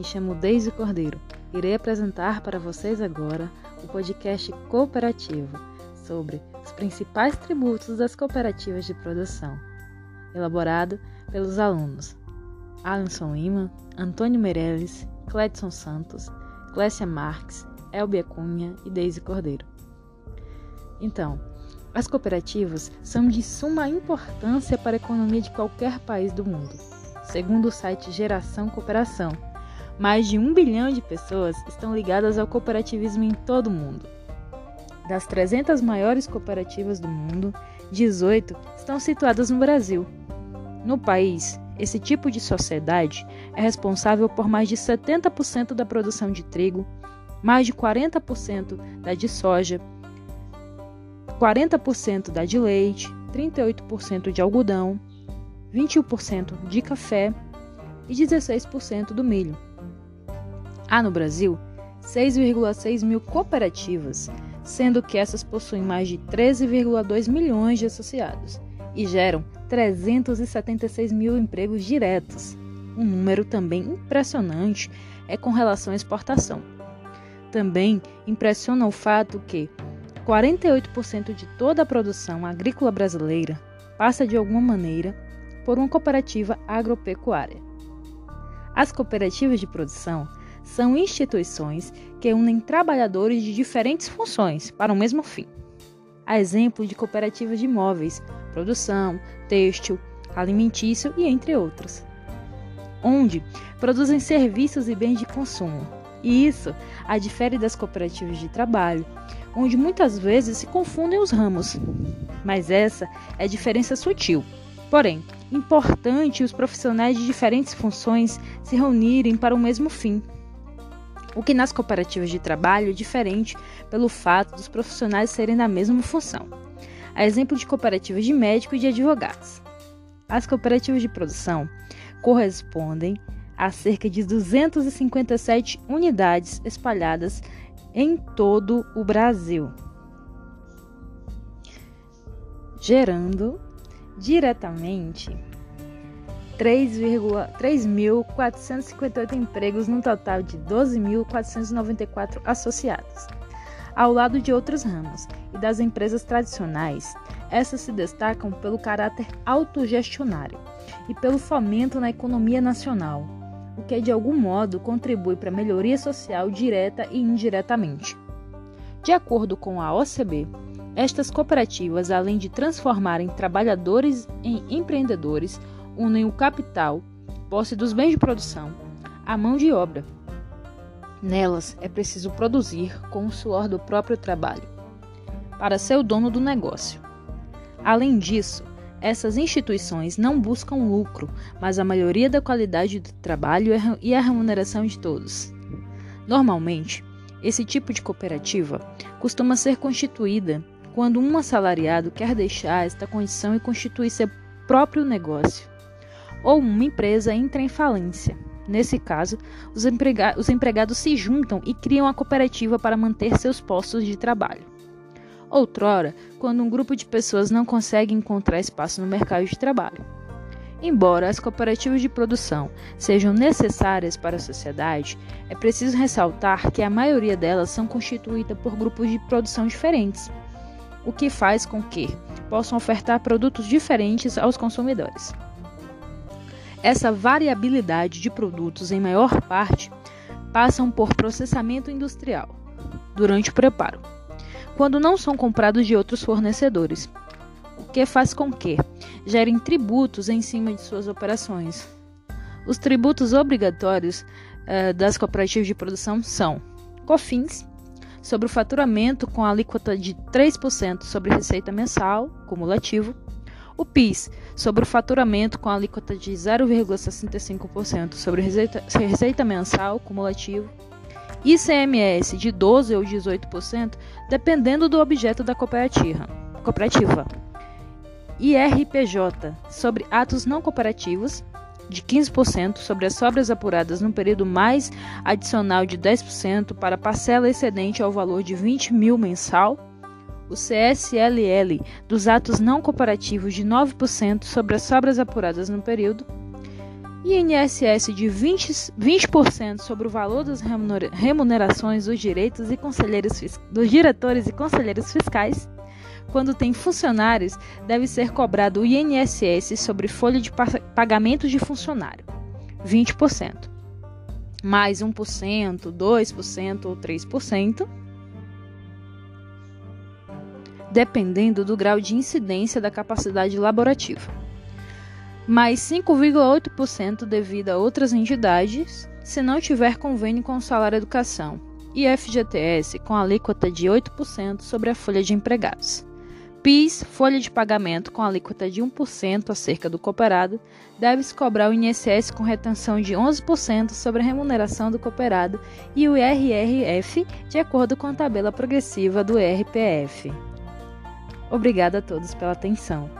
me chamo Deise Cordeiro. Irei apresentar para vocês agora o podcast cooperativo sobre os principais tributos das cooperativas de produção, elaborado pelos alunos Alisson Lima, Antônio Meirelles, Cledson Santos, Clécia Marques, Elbia Cunha e Deise Cordeiro. Então, as cooperativas são de suma importância para a economia de qualquer país do mundo. Segundo o site Geração Cooperação, mais de um bilhão de pessoas estão ligadas ao cooperativismo em todo o mundo. Das 300 maiores cooperativas do mundo, 18 estão situadas no Brasil. No país, esse tipo de sociedade é responsável por mais de 70% da produção de trigo, mais de 40% da de soja, 40% da de leite, 38% de algodão, 21% de café e 16% do milho. Há no Brasil 6,6 mil cooperativas, sendo que essas possuem mais de 13,2 milhões de associados e geram 376 mil empregos diretos. Um número também impressionante é com relação à exportação. Também impressiona o fato que 48% de toda a produção agrícola brasileira passa de alguma maneira por uma cooperativa agropecuária. As cooperativas de produção são instituições que unem trabalhadores de diferentes funções para o mesmo fim. A exemplo de cooperativas de imóveis, produção, têxtil, alimentício e entre outros, onde produzem serviços e bens de consumo. E isso a difere das cooperativas de trabalho, onde muitas vezes se confundem os ramos. Mas essa é diferença sutil. Porém, importante os profissionais de diferentes funções se reunirem para o mesmo fim. O que nas cooperativas de trabalho é diferente pelo fato dos profissionais serem da mesma função. A exemplo de cooperativas de médicos e de advogados. As cooperativas de produção correspondem a cerca de 257 unidades espalhadas em todo o Brasil, gerando diretamente 3.458 empregos num total de 12.494 associados. Ao lado de outros ramos e das empresas tradicionais, essas se destacam pelo caráter autogestionário e pelo fomento na economia nacional, o que de algum modo contribui para a melhoria social direta e indiretamente. De acordo com a OCB, estas cooperativas, além de transformarem trabalhadores em empreendedores, unem o capital, posse dos bens de produção, a mão de obra. Nelas é preciso produzir com o suor do próprio trabalho, para ser o dono do negócio. Além disso, essas instituições não buscam lucro, mas a maioria da qualidade do trabalho e a remuneração de todos. Normalmente, esse tipo de cooperativa costuma ser constituída quando um assalariado quer deixar esta condição e constituir seu próprio negócio, ou uma empresa entra em falência. Nesse caso, os, emprega os empregados se juntam e criam a cooperativa para manter seus postos de trabalho. Outrora, quando um grupo de pessoas não consegue encontrar espaço no mercado de trabalho. Embora as cooperativas de produção sejam necessárias para a sociedade, é preciso ressaltar que a maioria delas são constituídas por grupos de produção diferentes, o que faz com que possam ofertar produtos diferentes aos consumidores. Essa variabilidade de produtos, em maior parte, passam por processamento industrial durante o preparo quando não são comprados de outros fornecedores, o que faz com que gerem tributos em cima de suas operações. Os tributos obrigatórios uh, das cooperativas de produção são COFINS, sobre o faturamento com alíquota de 3% sobre receita mensal, cumulativo, o PIS, sobre o faturamento com alíquota de 0,65% sobre receita, receita mensal, cumulativo, ICMS de 12 ou 18%, dependendo do objeto da cooperativa. cooperativa. IRPJ sobre atos não cooperativos de 15% sobre as sobras apuradas no período mais adicional de 10% para parcela excedente ao valor de 20 mil mensal. O CSLL dos atos não cooperativos de 9% sobre as sobras apuradas no período INSS de 20%, 20 sobre o valor das remunerações dos direitos e conselheiros dos diretores e conselheiros fiscais. Quando tem funcionários, deve ser cobrado o INSS sobre folha de pagamento de funcionário, 20%, mais 1%, 2% ou 3%, dependendo do grau de incidência da capacidade laborativa mais 5,8% devido a outras entidades, se não tiver convênio com o salário educação, e FGTS com alíquota de 8% sobre a folha de empregados. PIS, folha de pagamento com alíquota de 1% acerca do cooperado, deve-se cobrar o INSS com retenção de 11% sobre a remuneração do cooperado e o IRRF de acordo com a tabela progressiva do RPF. Obrigada a todos pela atenção.